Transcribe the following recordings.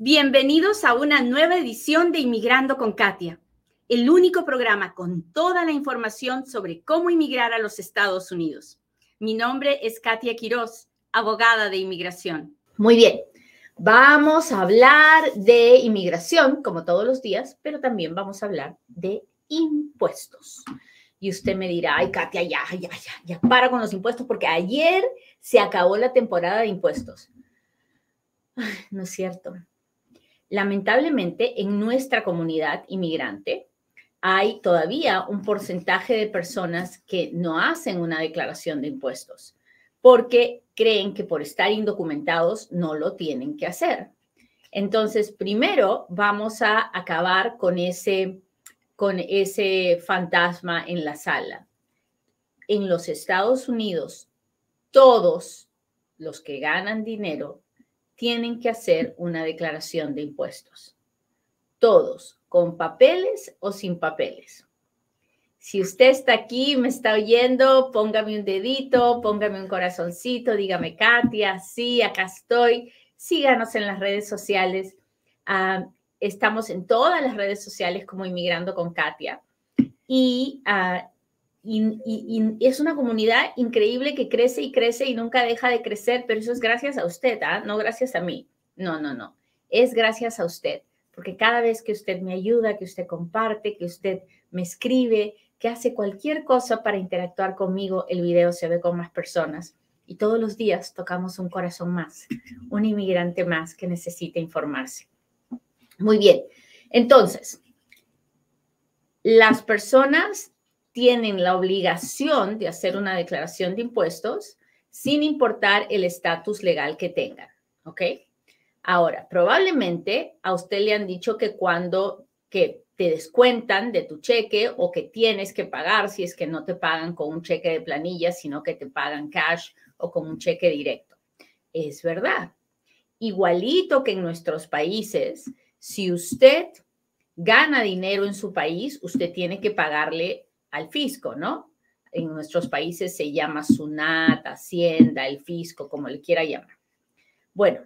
Bienvenidos a una nueva edición de Inmigrando con Katia, el único programa con toda la información sobre cómo inmigrar a los Estados Unidos. Mi nombre es Katia Quiroz, abogada de inmigración. Muy bien, vamos a hablar de inmigración como todos los días, pero también vamos a hablar de impuestos. Y usted me dirá, ay, Katia, ya, ya, ya, ya, para con los impuestos, porque ayer se acabó la temporada de impuestos. no es cierto lamentablemente en nuestra comunidad inmigrante hay todavía un porcentaje de personas que no hacen una declaración de impuestos porque creen que por estar indocumentados no lo tienen que hacer. Entonces, primero vamos a acabar con ese, con ese fantasma en la sala. En los Estados Unidos, todos los que ganan dinero tienen que hacer una declaración de impuestos. Todos, con papeles o sin papeles. Si usted está aquí, me está oyendo, póngame un dedito, póngame un corazoncito, dígame, Katia, sí, acá estoy. Síganos en las redes sociales. Ah, estamos en todas las redes sociales como Inmigrando con Katia. Y uh, y, es una comunidad increíble que crece y crece y nunca deja de crecer, pero eso es gracias a usted, ¿ah? no gracias a mí. No, no, no. Es gracias a usted, porque cada vez que usted me ayuda, que usted comparte, que usted me escribe, que hace cualquier cosa para interactuar conmigo, el video se ve con más personas. Y todos los días tocamos un corazón más, un inmigrante más que necesita informarse. Muy bien. Entonces, las personas tienen la obligación de hacer una declaración de impuestos sin importar el estatus legal que tengan, ¿ok? Ahora, probablemente a usted le han dicho que cuando que te descuentan de tu cheque o que tienes que pagar si es que no te pagan con un cheque de planilla, sino que te pagan cash o con un cheque directo. Es verdad. Igualito que en nuestros países, si usted gana dinero en su país, usted tiene que pagarle al fisco, ¿no? En nuestros países se llama SUNAT, Hacienda, el fisco, como le quiera llamar. Bueno,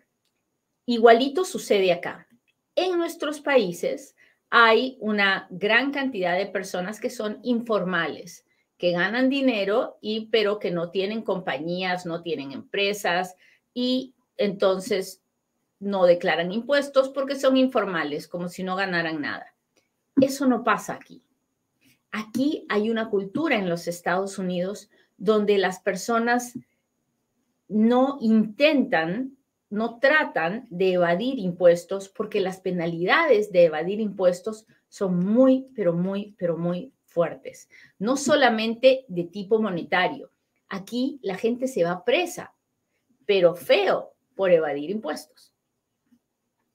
igualito sucede acá. En nuestros países hay una gran cantidad de personas que son informales, que ganan dinero y pero que no tienen compañías, no tienen empresas y entonces no declaran impuestos porque son informales, como si no ganaran nada. Eso no pasa aquí. Aquí hay una cultura en los Estados Unidos donde las personas no intentan, no tratan de evadir impuestos porque las penalidades de evadir impuestos son muy, pero muy, pero muy fuertes. No solamente de tipo monetario. Aquí la gente se va presa, pero feo por evadir impuestos.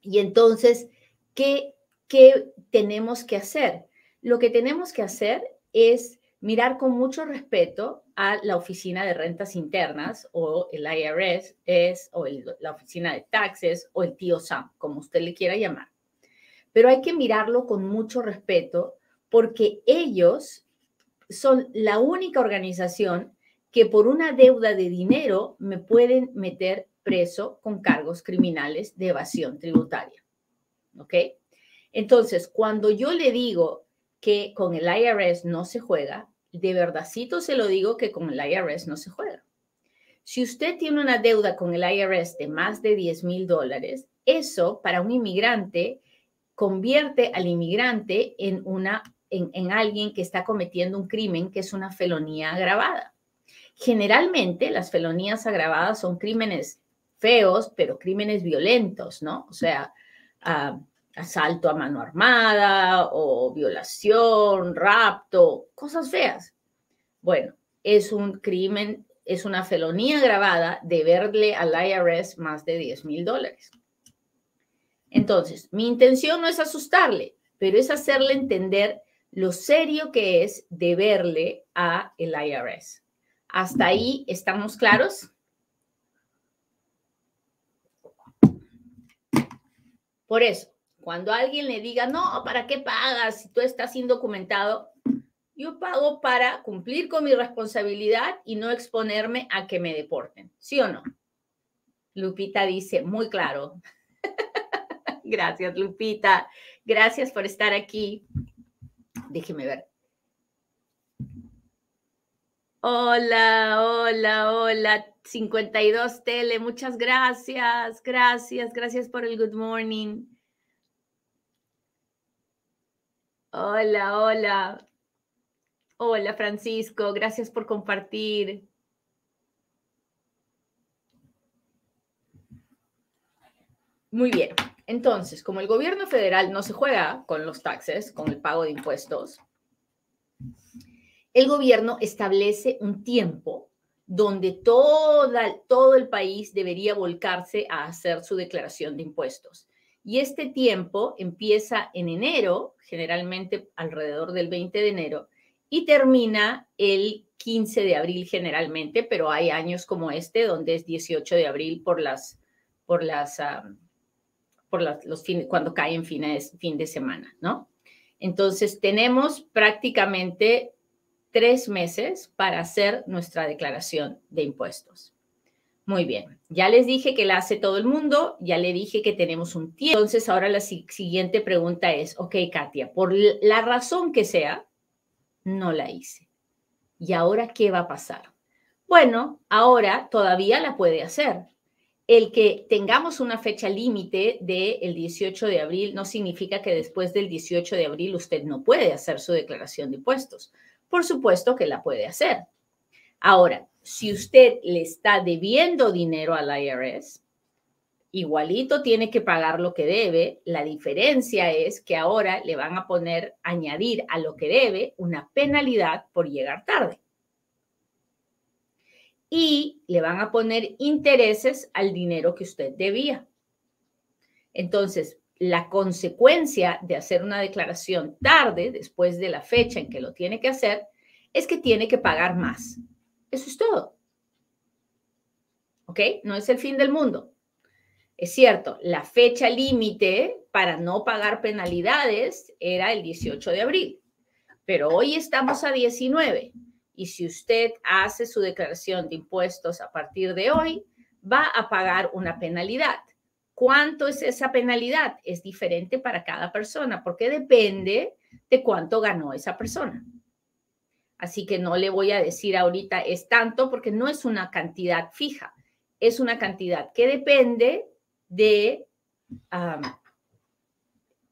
Y entonces, ¿qué, qué tenemos que hacer? Lo que tenemos que hacer es mirar con mucho respeto a la Oficina de Rentas Internas o el IRS es, o la Oficina de Taxes o el tío Sam, como usted le quiera llamar. Pero hay que mirarlo con mucho respeto porque ellos son la única organización que por una deuda de dinero me pueden meter preso con cargos criminales de evasión tributaria. ¿Ok? Entonces, cuando yo le digo que con el IRS no se juega, de verdadcito se lo digo que con el IRS no se juega. Si usted tiene una deuda con el IRS de más de 10 mil dólares, eso para un inmigrante convierte al inmigrante en, una, en, en alguien que está cometiendo un crimen que es una felonía agravada. Generalmente las felonías agravadas son crímenes feos, pero crímenes violentos, ¿no? O sea, uh, asalto a mano armada o violación, rapto, cosas feas. Bueno, es un crimen, es una felonía grabada de verle al IRS más de 10 mil dólares. Entonces, mi intención no es asustarle, pero es hacerle entender lo serio que es deberle a el IRS. ¿Hasta ahí estamos claros? Por eso, cuando alguien le diga, no, ¿para qué pagas si tú estás indocumentado? Yo pago para cumplir con mi responsabilidad y no exponerme a que me deporten. ¿Sí o no? Lupita dice, muy claro. Gracias, Lupita. Gracias por estar aquí. Déjeme ver. Hola, hola, hola. 52 Tele, muchas gracias. Gracias, gracias por el good morning. Hola, hola. Hola, Francisco. Gracias por compartir. Muy bien. Entonces, como el gobierno federal no se juega con los taxes, con el pago de impuestos, el gobierno establece un tiempo donde todo el país debería volcarse a hacer su declaración de impuestos. Y este tiempo empieza en enero, generalmente alrededor del 20 de enero, y termina el 15 de abril generalmente, pero hay años como este donde es 18 de abril por las, por las, por los fines, cuando caen fines, fin de semana, ¿no? Entonces tenemos prácticamente tres meses para hacer nuestra declaración de impuestos. Muy bien, ya les dije que la hace todo el mundo, ya le dije que tenemos un tiempo. Entonces ahora la siguiente pregunta es, ok, Katia, por la razón que sea, no la hice. ¿Y ahora qué va a pasar? Bueno, ahora todavía la puede hacer, el que tengamos una fecha límite del 18 de abril no significa que después del 18 de abril usted no puede hacer su declaración de impuestos. Por supuesto que la puede hacer. Ahora, si usted le está debiendo dinero al IRS, igualito tiene que pagar lo que debe. La diferencia es que ahora le van a poner, añadir a lo que debe una penalidad por llegar tarde y le van a poner intereses al dinero que usted debía. Entonces, la consecuencia de hacer una declaración tarde, después de la fecha en que lo tiene que hacer, es que tiene que pagar más. Eso es todo. ¿Ok? No es el fin del mundo. Es cierto, la fecha límite para no pagar penalidades era el 18 de abril, pero hoy estamos a 19 y si usted hace su declaración de impuestos a partir de hoy, va a pagar una penalidad. ¿Cuánto es esa penalidad? Es diferente para cada persona porque depende de cuánto ganó esa persona. Así que no le voy a decir ahorita es tanto porque no es una cantidad fija, es una cantidad que depende de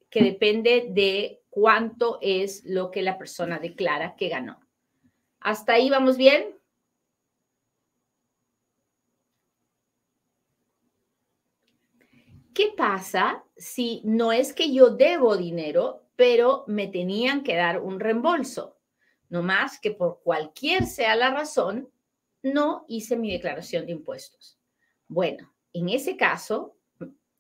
que depende de cuánto es lo que la persona declara que ganó. ¿Hasta ahí vamos bien? ¿Qué pasa si no es que yo debo dinero, pero me tenían que dar un reembolso? No más que por cualquier sea la razón, no hice mi declaración de impuestos. Bueno, en ese caso,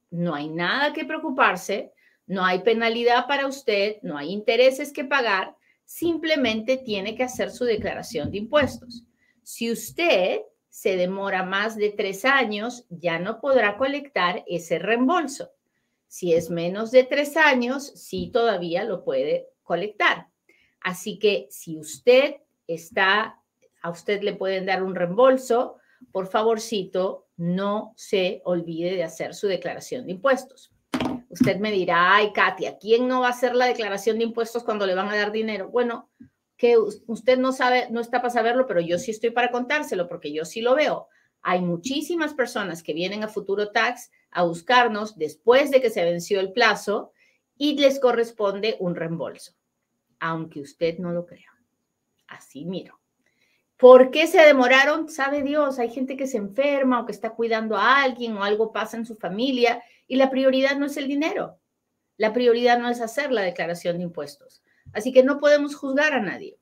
no hay nada que preocuparse, no hay penalidad para usted, no hay intereses que pagar, simplemente tiene que hacer su declaración de impuestos. Si usted se demora más de tres años, ya no podrá colectar ese reembolso. Si es menos de tres años, sí todavía lo puede colectar. Así que si usted está, a usted le pueden dar un reembolso, por favorcito, no se olvide de hacer su declaración de impuestos. Usted me dirá, ay, Katia, ¿quién no va a hacer la declaración de impuestos cuando le van a dar dinero? Bueno, que usted no sabe, no está para saberlo, pero yo sí estoy para contárselo porque yo sí lo veo. Hay muchísimas personas que vienen a Futuro Tax a buscarnos después de que se venció el plazo y les corresponde un reembolso, aunque usted no lo crea. Así miro. ¿Por qué se demoraron? Sabe Dios, hay gente que se enferma o que está cuidando a alguien o algo pasa en su familia y la prioridad no es el dinero. La prioridad no es hacer la declaración de impuestos. Así que no podemos juzgar a nadie.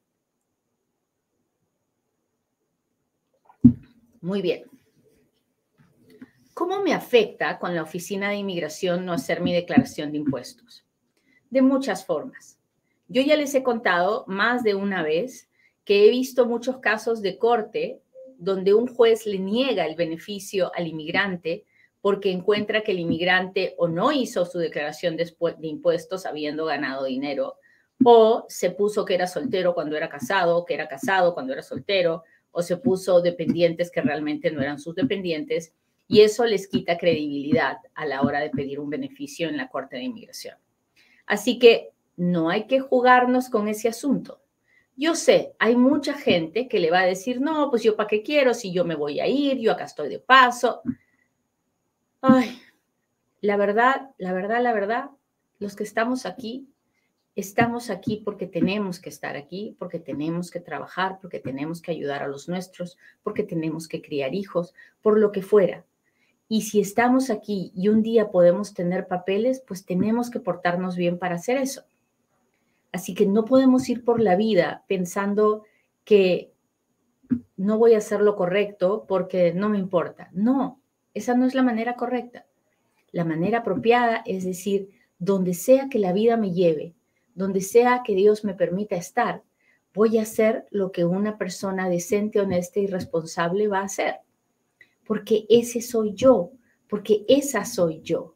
Muy bien. ¿Cómo me afecta con la Oficina de Inmigración no hacer mi declaración de impuestos? De muchas formas. Yo ya les he contado más de una vez que he visto muchos casos de corte donde un juez le niega el beneficio al inmigrante porque encuentra que el inmigrante o no hizo su declaración de, impuestos habiendo ganado dinero, o se puso que era soltero cuando era casado, que era casado cuando era soltero, o se puso dependientes que realmente no eran sus dependientes, Y eso les quita credibilidad a la hora de pedir un beneficio en la Corte de Inmigración. Así que no hay que jugarnos con ese asunto. Yo sé, hay mucha gente que le va a decir, no, pues yo para qué quiero si yo me voy a ir, yo acá estoy de paso. Ay, la verdad, la verdad, la verdad, los que estamos aquí, estamos aquí porque tenemos que estar aquí, porque tenemos que trabajar, porque tenemos que ayudar a los nuestros, porque tenemos que criar hijos, por lo que fuera. Y si estamos aquí y un día podemos tener papeles, pues tenemos que portarnos bien para hacer eso. Así que no podemos ir por la vida pensando que no voy a hacer lo correcto porque no me importa. No, esa no es la manera correcta. La manera apropiada es decir, donde sea que la vida me lleve, donde sea que Dios me permita estar, voy a hacer lo que una persona decente, honesta y responsable va a hacer. Porque ese soy yo, porque esa soy yo.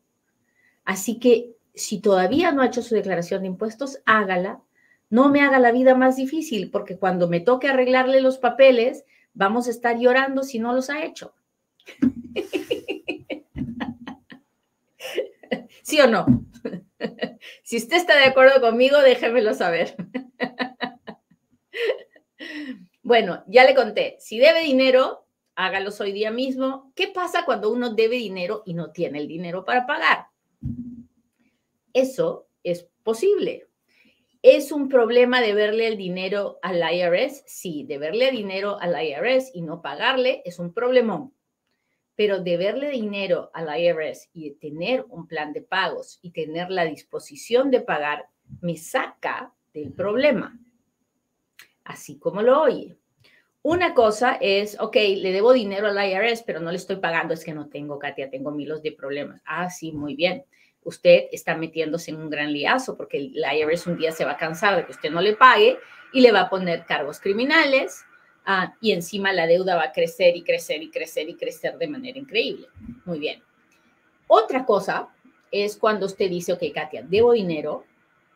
Así que si todavía no ha hecho su declaración de impuestos, hágala. No me haga la vida más difícil, porque cuando me toque arreglarle los papeles, vamos a estar llorando si no los ha hecho. ¿Sí o no? Si usted está de acuerdo conmigo, déjemelo saber. Bueno, ya le conté, si debe dinero, hágalos hoy día mismo. ¿Qué pasa cuando uno debe dinero y no tiene el dinero para pagar? Eso es posible. ¿Es un problema deberle el dinero al IRS? Sí, deberle dinero al IRS y no pagarle es un problemón. Pero deberle dinero al IRS y tener un plan de pagos y tener la disposición de pagar me saca del problema. Así como lo oye. Una cosa es, ok, le debo dinero al IRS, pero no le estoy pagando, es que no tengo, Katia, tengo miles de problemas. Ah, sí, muy bien usted está metiéndose en un gran liazo porque el IRS un día se va a cansar de que usted no le pague y le va a poner cargos criminales ah, y encima la deuda va a crecer y crecer y crecer y crecer de manera increíble. Muy bien. Otra cosa es cuando usted dice, ok, Katia, debo dinero,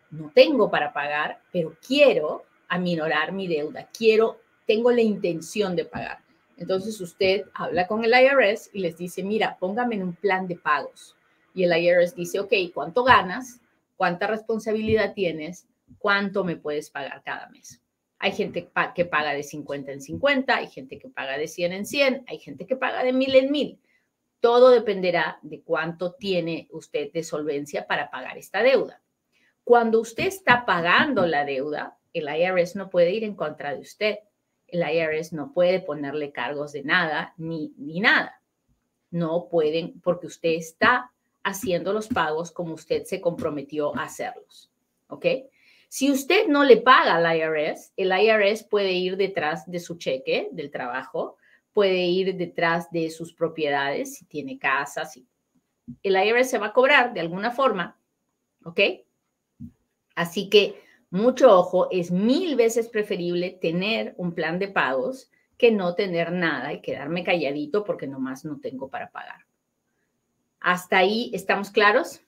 no tengo para pagar, pero quiero aminorar mi deuda, quiero, tengo la intención de pagar. Entonces usted habla con el IRS y les dice, mira, póngame en un plan de pagos y el IRS dice, ok, ¿cuánto ganas? ¿Cuánta responsabilidad tienes? ¿Cuánto me puedes pagar cada mes? Hay gente que paga de 50 en 50, hay gente que paga de 100 en 100, hay gente que paga de 1000 en 1000. Todo dependerá de cuánto tiene usted de solvencia para pagar esta deuda. Cuando usted está pagando la deuda, el IRS no puede ir en contra de usted. El IRS no puede ponerle cargos de nada ni, ni nada. No pueden porque usted está haciendo los pagos como usted se comprometió a hacerlos. ¿Ok? Si usted no le paga al IRS, el IRS puede ir detrás de su cheque del trabajo, puede ir detrás de sus propiedades, si tiene casas. Si... El IRS se va a cobrar de alguna forma. ¿Ok? Así que mucho ojo, es mil veces preferible tener un plan de pagos que no tener nada y quedarme calladito porque nomás no tengo para pagar. ¿Hasta ahí estamos claros?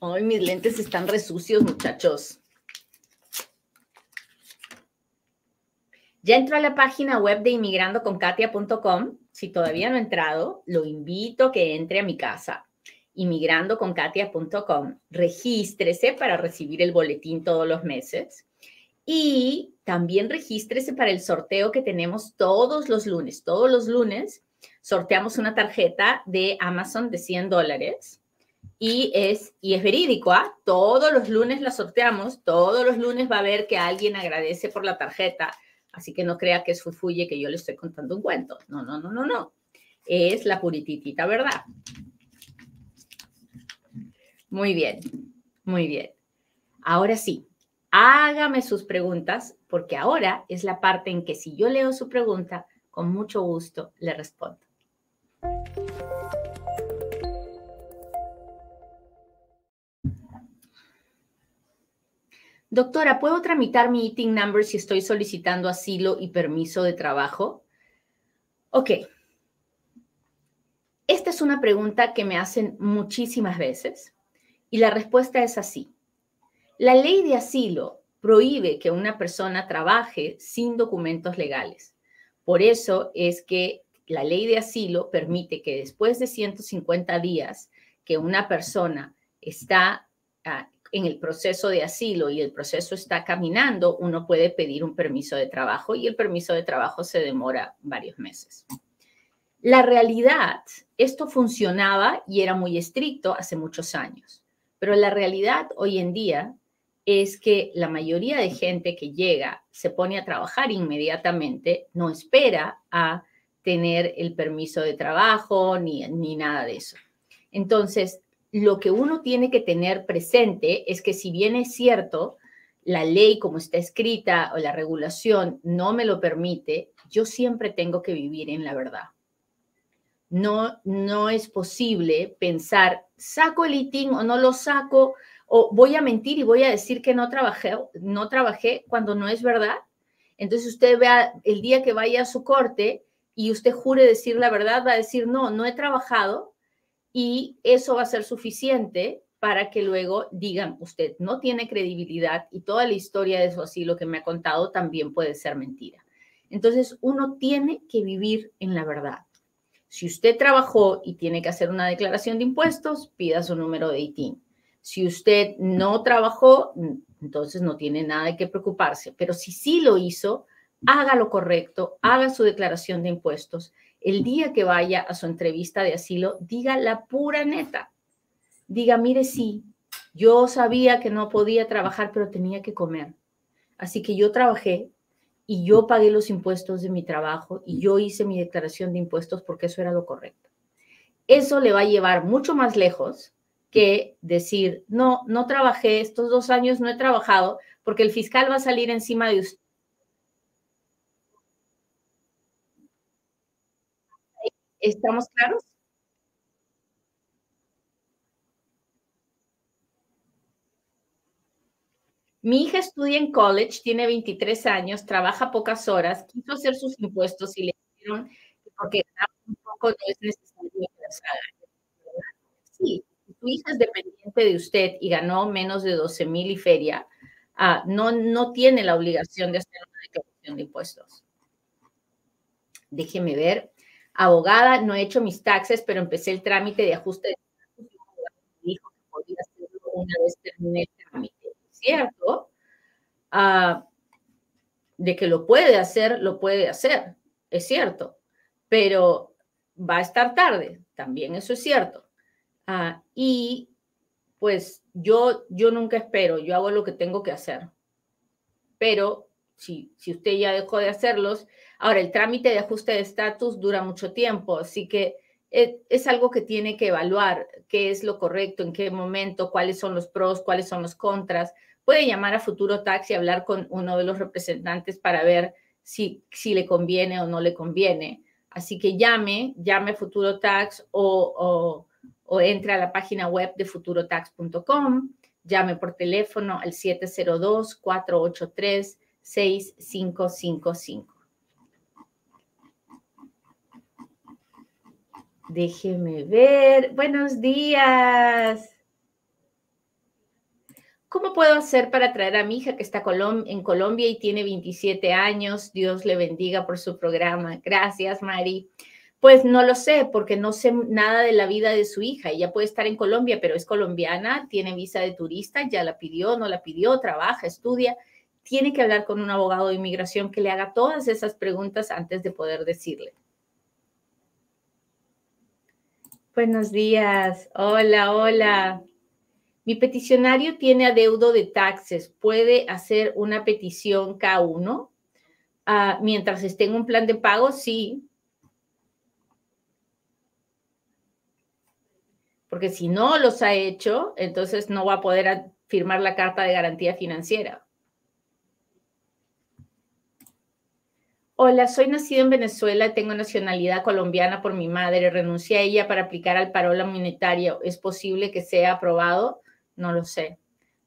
Ay, mis lentes están resucios, muchachos. Ya entró a la página web de inmigrandoconkatia.com. Si todavía no ha entrado, lo invito a que entre a mi casa, inmigrandoconkatia.com. Regístrese para recibir el boletín todos los meses. Y también regístrese para el sorteo que tenemos todos los lunes. Todos los lunes sorteamos una tarjeta de Amazon de 100 dólares y es, y es verídico, ¿ah? Todos los lunes la sorteamos, todos los lunes va a ver que alguien agradece por la tarjeta, así que no crea que es fufuye que yo le estoy contando un cuento. No, no, no, no, no. Es la purititita verdad. Muy bien, muy bien. Ahora sí, hágame sus preguntas, porque ahora es la parte en que si yo leo su pregunta, con mucho gusto le respondo. Doctora, ¿puedo tramitar mi eating number si estoy solicitando asilo y permiso de trabajo? Ok. Esta es una pregunta que me hacen muchísimas veces y la respuesta es así. La ley de asilo prohíbe que una persona trabaje sin documentos legales. Por eso es que la ley de asilo permite que después de 150 días que una persona está ah, en el proceso de asilo y el proceso está caminando, uno puede pedir un permiso de trabajo y el permiso de trabajo se demora varios meses. La realidad, esto funcionaba y era muy estricto hace muchos años, pero la realidad hoy en día es que la mayoría de gente que llega se pone a trabajar inmediatamente, no espera a tener el permiso de trabajo ni, ni nada de eso. Entonces, lo que uno tiene que tener presente es que si bien es cierto, la ley como está escrita o la regulación no me lo permite, yo siempre tengo que vivir en la verdad. No, no es posible pensar, saco el ITIN o no lo saco, o voy a mentir y voy a decir que no trabajé, no trabajé cuando no es verdad. Entonces usted vea el día que vaya a su corte y usted jure decir la verdad, va a decir, no, no he trabajado y eso va a ser suficiente para que luego digan, usted no tiene credibilidad y toda la historia de eso así, lo que me ha contado también puede ser mentira. Entonces, uno tiene que vivir en la verdad. Si usted trabajó y tiene que hacer una declaración de impuestos, pida su número de ITIN. Si usted no trabajó, entonces no tiene nada de qué preocuparse. Pero si sí lo hizo, haga lo correcto, haga su declaración de impuestos. El día que vaya a su entrevista de asilo, diga la pura neta. Diga, mire, sí, yo sabía que no podía trabajar, pero tenía que comer. Así que yo trabajé y yo pagué los impuestos de mi trabajo y yo hice mi declaración de impuestos porque eso era lo correcto. Eso le va a llevar mucho más lejos que decir, no, no trabajé, estos dos años no he trabajado porque el fiscal va a salir encima de usted. ¿Estamos claros? Mi hija estudia en college, tiene 23 años, trabaja pocas horas, quiso hacer sus impuestos y le dijeron que porque un poco no es necesario que las haga. Sí, hija es dependiente de usted y ganó menos de 12 mil y feria, ah, no, no tiene la obligación de hacer una declaración de impuestos. Déjeme ver. Abogada, no he hecho mis taxes, pero empecé el trámite de ajuste de dijo que podía hacerlo una vez terminé el trámite. ¿cierto? Ah, de que lo puede hacer, lo puede hacer, es cierto, pero va a estar tarde, también eso es cierto. Ah, y pues yo, yo nunca espero, yo hago lo que tengo que hacer. Pero si, si usted ya dejó de hacerlos, ahora el trámite de ajuste de estatus dura mucho tiempo, así que es, es, algo que tiene que evaluar, qué es lo correcto, en qué momento, cuáles son los pros, cuáles son los contras puede llamar a Futuro Tax y hablar con uno de los representantes para ver si, si le conviene o no le conviene. Así que llame, llame Futuro Tax o, entre a la página web de futurotax.com, llame por teléfono al 702-483-6555. Déjeme ver. Buenos días. ¿Cómo puedo hacer para traer a mi hija que está en Colombia y tiene 27 años? Dios le bendiga por su programa. Gracias, Mari. Pues no lo sé, porque no sé nada de la vida de su hija. Ella puede estar en Colombia, pero es colombiana, tiene visa de turista, ya la pidió, no la pidió, trabaja, estudia. Tiene que hablar con un abogado de inmigración que le haga todas esas preguntas antes de poder decirle. Buenos días. Hola, hola. Mi peticionario tiene adeudo de taxes. ¿Puede hacer una petición K1 ah, mientras esté en un plan de pago? Sí. Porque si no los ha hecho, entonces no va a poder firmar la carta de garantía financiera. Hola, soy nacido en Venezuela, tengo nacionalidad colombiana por mi madre, renuncié a ella para aplicar al paro humanitario. ¿Es posible que sea aprobado? no lo sé.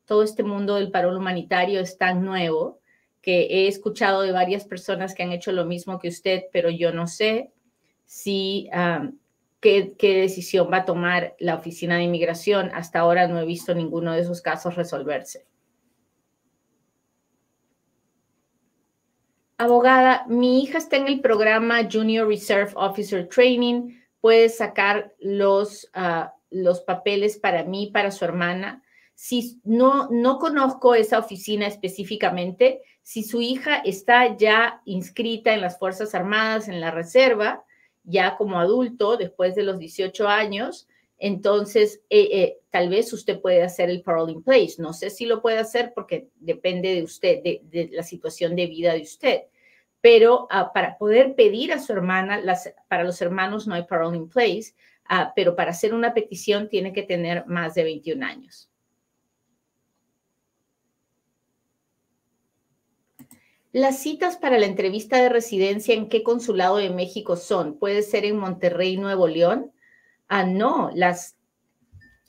Todo este mundo del paro humanitario es tan nuevo que he escuchado de varias personas que han hecho lo mismo que usted, pero yo no sé si qué, qué decisión va a tomar la Oficina de Inmigración. Hasta ahora no he visto ninguno de esos casos resolverse. Abogada, mi hija está en el programa Junior Reserve Officer Training. ¿Puede sacar los, ah, los papeles para mí, para su hermana? Si no, no conozco esa oficina específicamente, si su hija está ya inscrita en las Fuerzas Armadas, en la reserva, ya como adulto, después de los 18 años, entonces eh, eh, tal vez usted puede hacer el parole in place. No sé si lo puede hacer porque depende de usted, de, la situación de vida de usted. Pero ah, para poder pedir a su hermana, para los hermanos no hay parole in place, ah, pero para hacer una petición tiene que tener más de 21 años. Las citas para la entrevista de residencia, ¿en qué consulado de México son? ¿Puede ser en Monterrey, Nuevo León? Ah, no, las,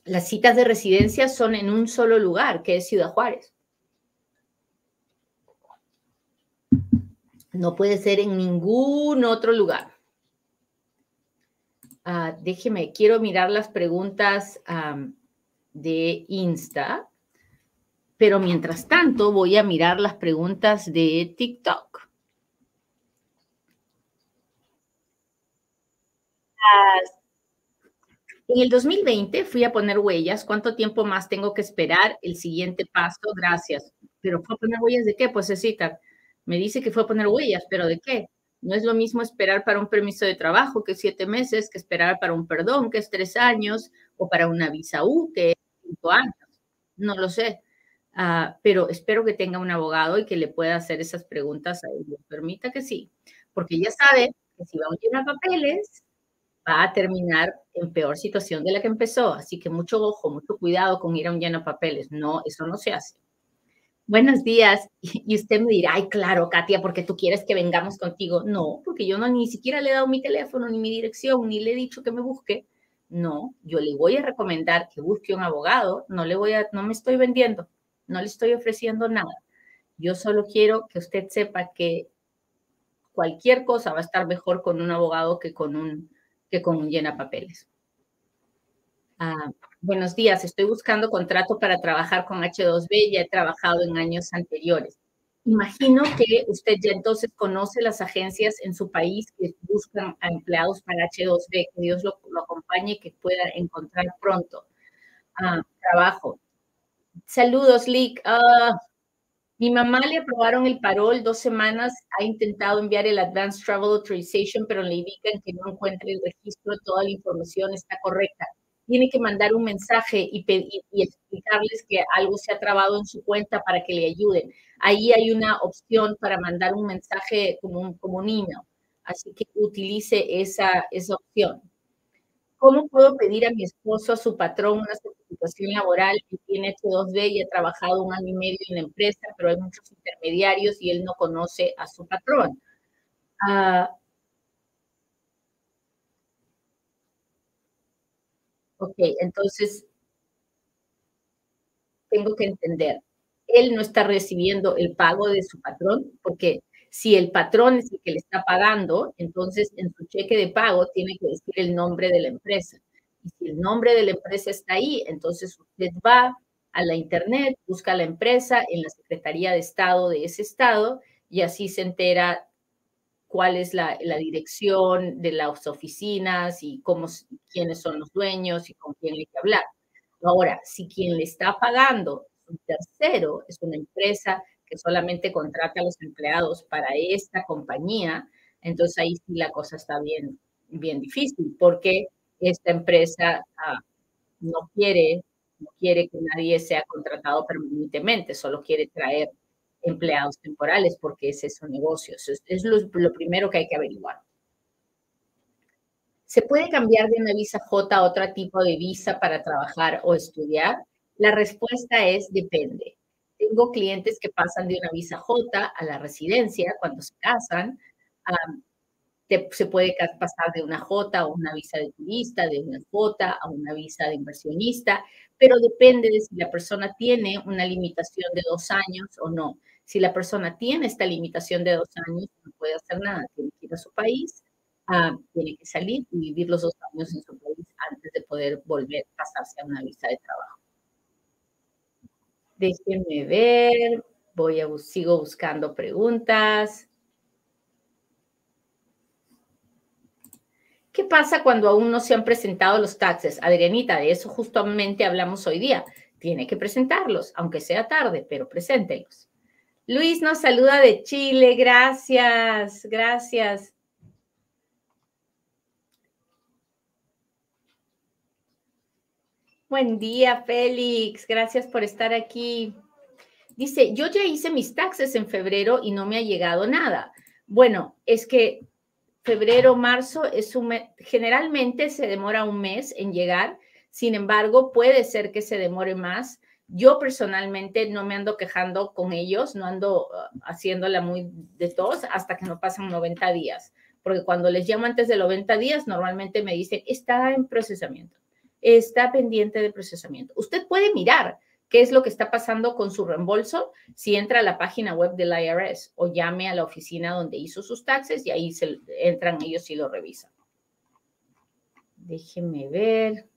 las citas de residencia son en un solo lugar, que es Ciudad Juárez. No puede ser en ningún otro lugar. Ah, déjeme, quiero mirar las preguntas de Insta, pero mientras tanto voy a mirar las preguntas de TikTok. En el 2020 fui a poner huellas. ¿Cuánto tiempo más tengo que esperar el siguiente paso? Gracias. ¿Pero fue a poner huellas de qué? Pues cita. Me dice que fue a poner huellas, ¿pero de qué? No es lo mismo esperar para un permiso de trabajo que siete meses, que esperar para un perdón que es tres años, o para una visa U que es cinco años. No lo sé. Ah, pero espero que tenga un abogado y que le pueda hacer esas preguntas a él. Permita que sí, porque ya sabe que si va a llenar papeles, va a terminar en peor situación de la que empezó. Así que mucho ojo, mucho cuidado con ir a un lleno papeles. No, eso no se hace. Buenos días. Y usted me dirá, ay, claro, Katia, porque tú quieres que vengamos contigo. No, porque yo no ni siquiera le he dado mi teléfono, ni mi dirección, ni le he dicho que me busque. No, yo le voy a recomendar que busque un abogado. No le voy a, no me estoy vendiendo, no le estoy ofreciendo nada. Yo solo quiero que usted sepa que cualquier cosa va a estar mejor con un abogado que con un que con un llena. Ah, buenos días, estoy buscando contrato para trabajar con H2B, ya he trabajado en años anteriores. Imagino que usted ya entonces conoce las agencias en su país que buscan empleados para H2B, que Dios lo, acompañe y que pueda encontrar pronto ah, trabajo. Saludos, Lick. Ah, mi mamá le aprobaron el parol dos semanas, ha intentado enviar el Advanced Travel Authorization, pero le indican que no encuentra el registro, toda la información está correcta. Tiene que mandar un mensaje y, y, explicarles que algo se ha trabado en su cuenta para que le ayuden. Ahí hay una opción para mandar un mensaje como un, como email, así que utilice esa, esa opción. ¿Cómo puedo pedir a mi esposo, a su patrón, una certificación laboral que tiene H2B y ha trabajado un año y medio en la empresa, pero hay muchos intermediarios y él no conoce a su patrón? Ah, ok, entonces tengo que entender, él no está recibiendo el pago de su patrón porque si el patrón es el que le está pagando, entonces en su cheque de pago tiene que decir el nombre de la empresa. Y si el nombre de la empresa está ahí, entonces usted va a la internet, busca la empresa en la Secretaría de Estado de ese estado y así se entera cuál es la, dirección de las oficinas y cómo, quiénes son los dueños y con quién hay que hablar. Ahora, si quien le está pagando un tercero es una empresa solamente contrata a los empleados para esta compañía, entonces ahí sí la cosa está bien, bien difícil, porque esta empresa ah, no quiere no quiere que nadie sea contratado permanentemente, solo quiere traer empleados temporales porque es su negocio. Es, lo, lo, primero que hay que averiguar. ¿Se puede cambiar de una visa J a otro tipo de visa para trabajar o estudiar? La respuesta es depende. Tengo clientes que pasan de una visa J a la residencia cuando se casan. se puede pasar de una J a una visa de turista, de una J a una visa de inversionista, pero depende de si la persona tiene una limitación de dos años o no. Si la persona tiene esta limitación de dos años, no puede hacer nada, tiene que ir a su país, tiene que salir y vivir los dos años en su país antes de poder volver a pasarse a una visa de trabajo. Déjenme ver, voy a, sigo buscando preguntas. ¿Qué pasa cuando aún no se han presentado los taxes? Adrianita, de eso justamente hablamos hoy día. Tiene que presentarlos, aunque sea tarde, pero preséntelos. Luis nos saluda de Chile, gracias, gracias. Buen día, Félix. Gracias por estar aquí. Dice, yo ya hice mis taxes en febrero y no me ha llegado nada. Bueno, es que febrero, marzo es un generalmente se demora un mes en llegar. Sin embargo, puede ser que se demore más. Yo personalmente no me ando quejando con ellos, no ando uh, haciéndola muy de todos hasta que no pasan 90 días, porque cuando les llamo antes de 90 días, normalmente me dicen, está en procesamiento está pendiente de procesamiento. Usted puede mirar qué es lo que está pasando con su reembolso si entra a la página web del IRS o llame a la oficina donde hizo sus taxes y ahí se entran ellos y lo revisan. Déjeme ver.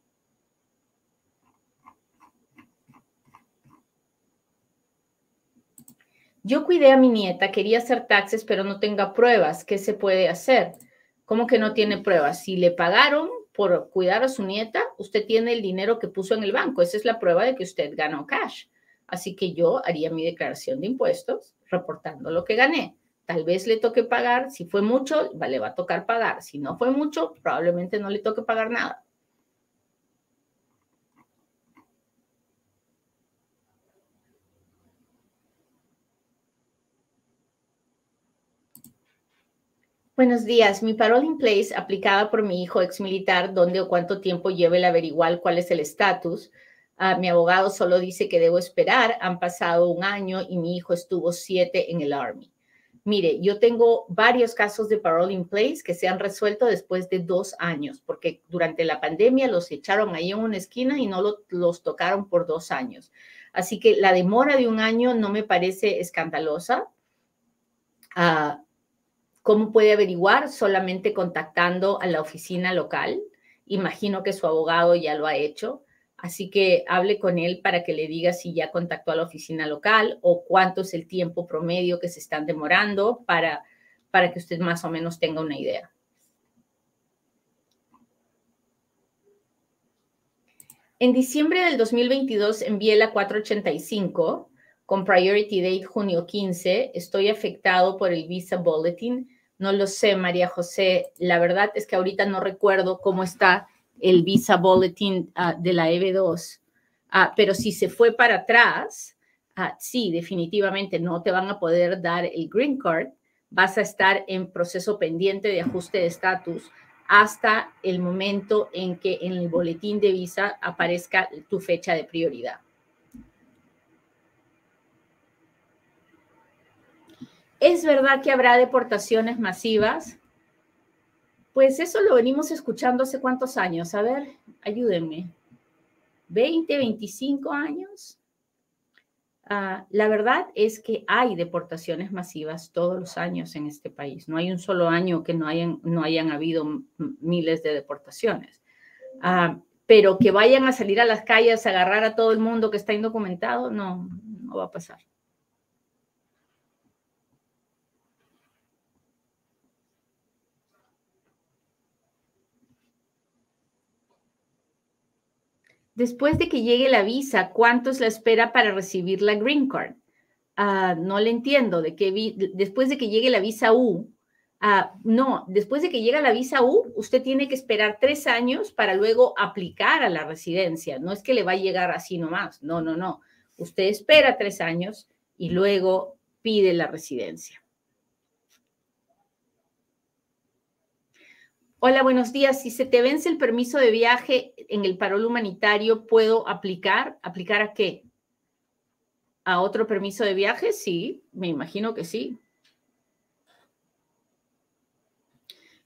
Yo cuidé a mi nieta, quería hacer taxes, pero no tenga pruebas. ¿Qué se puede hacer? ¿Cómo que no tiene pruebas? Si le pagaron, por cuidar a su nieta, usted tiene el dinero que puso en el banco. Esa es la prueba de que usted ganó cash. Así que yo haría mi declaración de impuestos reportando lo que gané. Tal vez le toque pagar, si fue mucho, le va a tocar pagar. Si no fue mucho, probablemente no le toque pagar nada. Buenos días. Mi parole in place aplicada por mi hijo ex militar, ¿dónde o cuánto tiempo lleva el averiguar cuál es el estatus? Ah, mi abogado solo dice que debo esperar. Han pasado un año y mi hijo estuvo siete en el Army. Mire, yo tengo varios casos de parole in place que se han resuelto después de dos años, porque durante la pandemia los echaron ahí en una esquina y no los tocaron por dos años. Así que la demora de un año no me parece escandalosa. Uh, ¿Cómo puede averiguar? Solamente contactando a la oficina local. Imagino que su abogado ya lo ha hecho. Así que hable con él para que le diga si ya contactó a la oficina local o cuánto es el tiempo promedio que se están demorando para, para que usted más o menos tenga una idea. En diciembre del 2022 envié la 485 con Priority Date junio 15. Estoy afectado por el Visa Bulletin no lo sé, María José. La verdad es que ahorita no recuerdo cómo está el Visa Bulletin ah, de la EB2. Ah, pero si se fue para atrás, ah, sí, definitivamente no te van a poder dar el Green Card. Vas a estar en proceso pendiente de ajuste de estatus hasta el momento en que en el boletín de visa aparezca tu fecha de prioridad. ¿Es verdad que habrá deportaciones masivas? Pues eso lo venimos escuchando hace cuántos años. A ver, ayúdenme. ¿20, 25 años? Ah, la verdad es que hay deportaciones masivas todos los años en este país. No hay un solo año que no hayan, no hayan habido miles de deportaciones. Ah, pero que vayan a salir a las calles a agarrar a todo el mundo que está indocumentado, no, no va a pasar. Después de que llegue la visa, ¿cuánto es la espera para recibir la Green Card? Ah, no le entiendo. Después de que llegue la visa U, ah, no, después de que llega la visa U, usted tiene que esperar tres años para luego aplicar a la residencia. No es que le va a llegar así nomás. No, no, no. Usted espera tres años y luego pide la residencia. Hola, buenos días. Si se te vence el permiso de viaje en el parol humanitario, ¿puedo aplicar? ¿Aplicar a qué? ¿A otro permiso de viaje? Sí, me imagino que sí.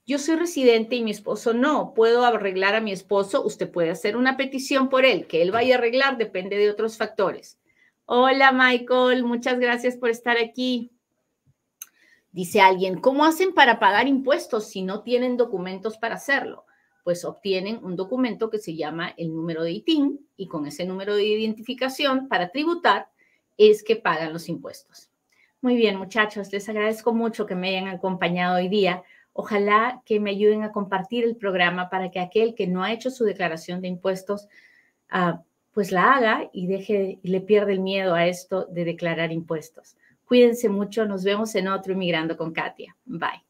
Yo soy residente y mi esposo no. ¿Puedo arreglar a mi esposo? Usted puede hacer una petición por él. Que él vaya a arreglar depende de otros factores. Hola, Michael. Muchas gracias por estar aquí. Dice alguien, ¿cómo hacen para pagar impuestos si no tienen documentos para hacerlo? Pues obtienen un documento que se llama el número de ITIN y con ese número de identificación para tributar es que pagan los impuestos. Muy bien, muchachos, les agradezco mucho que me hayan acompañado hoy día. Ojalá que me ayuden a compartir el programa para que aquel que no ha hecho su declaración de impuestos, ah, pues la haga y deje y le pierda el miedo a esto de declarar impuestos. Cuídense mucho, nos vemos en otro Inmigrando con Katia. Bye.